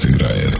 сыграет.